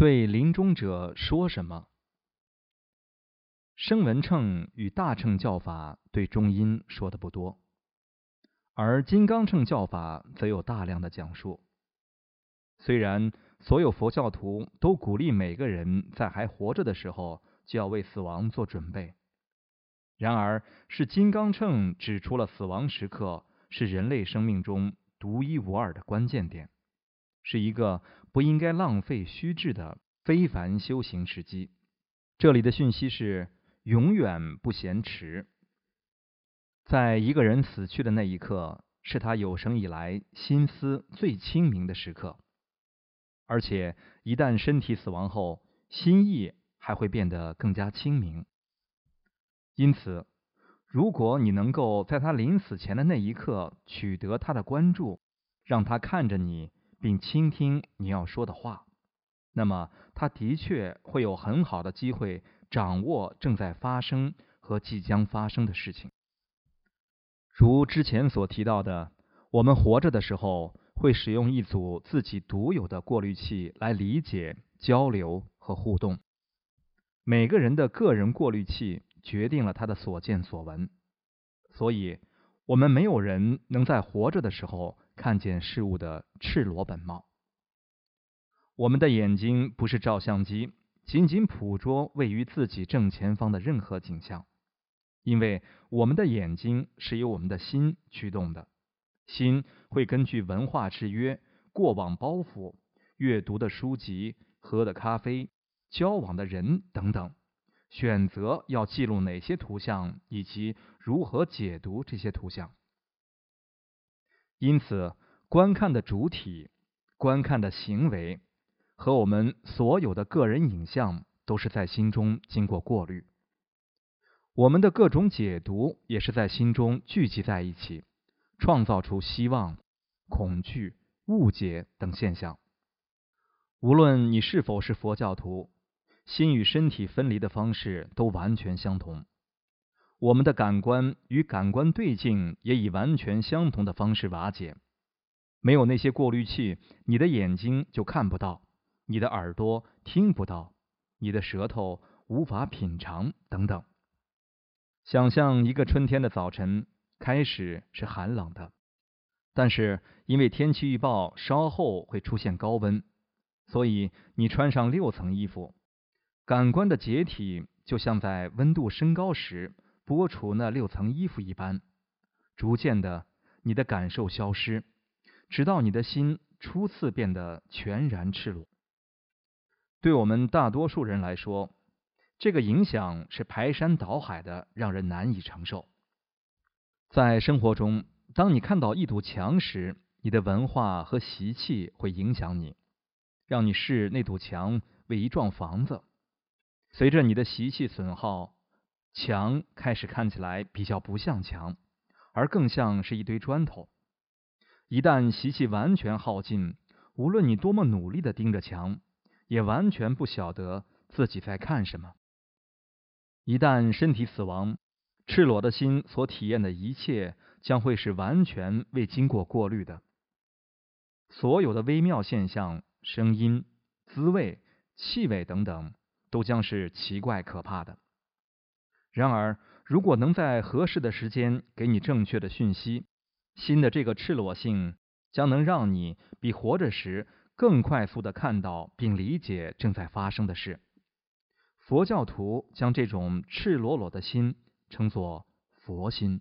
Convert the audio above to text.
对临终者说什么？声闻乘与大乘教法对中音说的不多，而金刚乘教法则有大量的讲述。虽然所有佛教徒都鼓励每个人在还活着的时候就要为死亡做准备，然而是金刚乘指出了死亡时刻是人类生命中独一无二的关键点，是一个不应该浪费虚掷的非凡修行时机。这里的讯息是。永远不嫌迟。在一个人死去的那一刻，是他有生以来心思最清明的时刻。而且，一旦身体死亡后，心意还会变得更加清明。因此，如果你能够在他临死前的那一刻取得他的关注，让他看着你，并倾听你要说的话，那么他的确会有很好的机会。掌握正在发生和即将发生的事情，如之前所提到的，我们活着的时候会使用一组自己独有的过滤器来理解、交流和互动。每个人的个人过滤器决定了他的所见所闻，所以我们没有人能在活着的时候看见事物的赤裸本貌。我们的眼睛不是照相机。仅仅捕捉位于自己正前方的任何景象，因为我们的眼睛是由我们的心驱动的，心会根据文化制约、过往包袱、阅读的书籍、喝的咖啡、交往的人等等，选择要记录哪些图像以及如何解读这些图像。因此，观看的主体、观看的行为。和我们所有的个人影像都是在心中经过过滤，我们的各种解读也是在心中聚集在一起，创造出希望、恐惧、误解等现象。无论你是否是佛教徒，心与身体分离的方式都完全相同。我们的感官与感官对镜也以完全相同的方式瓦解。没有那些过滤器，你的眼睛就看不到。你的耳朵听不到，你的舌头无法品尝，等等。想象一个春天的早晨，开始是寒冷的，但是因为天气预报稍后会出现高温，所以你穿上六层衣服。感官的解体就像在温度升高时剥除那六层衣服一般，逐渐的，你的感受消失，直到你的心初次变得全然赤裸。对我们大多数人来说，这个影响是排山倒海的，让人难以承受。在生活中，当你看到一堵墙时，你的文化和习气会影响你，让你视那堵墙为一幢房子。随着你的习气损耗，墙开始看起来比较不像墙，而更像是一堆砖头。一旦习气完全耗尽，无论你多么努力的盯着墙，也完全不晓得自己在看什么。一旦身体死亡，赤裸的心所体验的一切将会是完全未经过过滤的。所有的微妙现象、声音、滋味、气味等等，都将是奇怪可怕的。然而，如果能在合适的时间给你正确的讯息，心的这个赤裸性将能让你比活着时。更快速的看到并理解正在发生的事。佛教徒将这种赤裸裸的心称作佛心。